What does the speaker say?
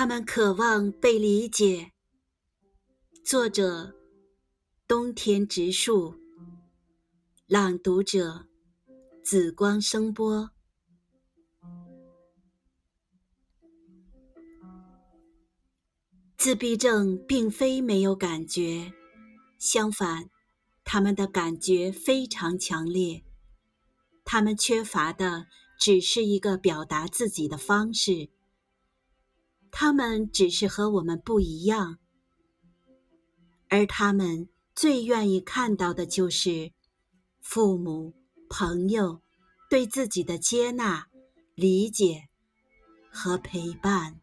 他们渴望被理解。作者：冬天植树。朗读者：紫光声波。自闭症并非没有感觉，相反，他们的感觉非常强烈。他们缺乏的只是一个表达自己的方式。他们只是和我们不一样，而他们最愿意看到的就是父母、朋友对自己的接纳、理解和陪伴。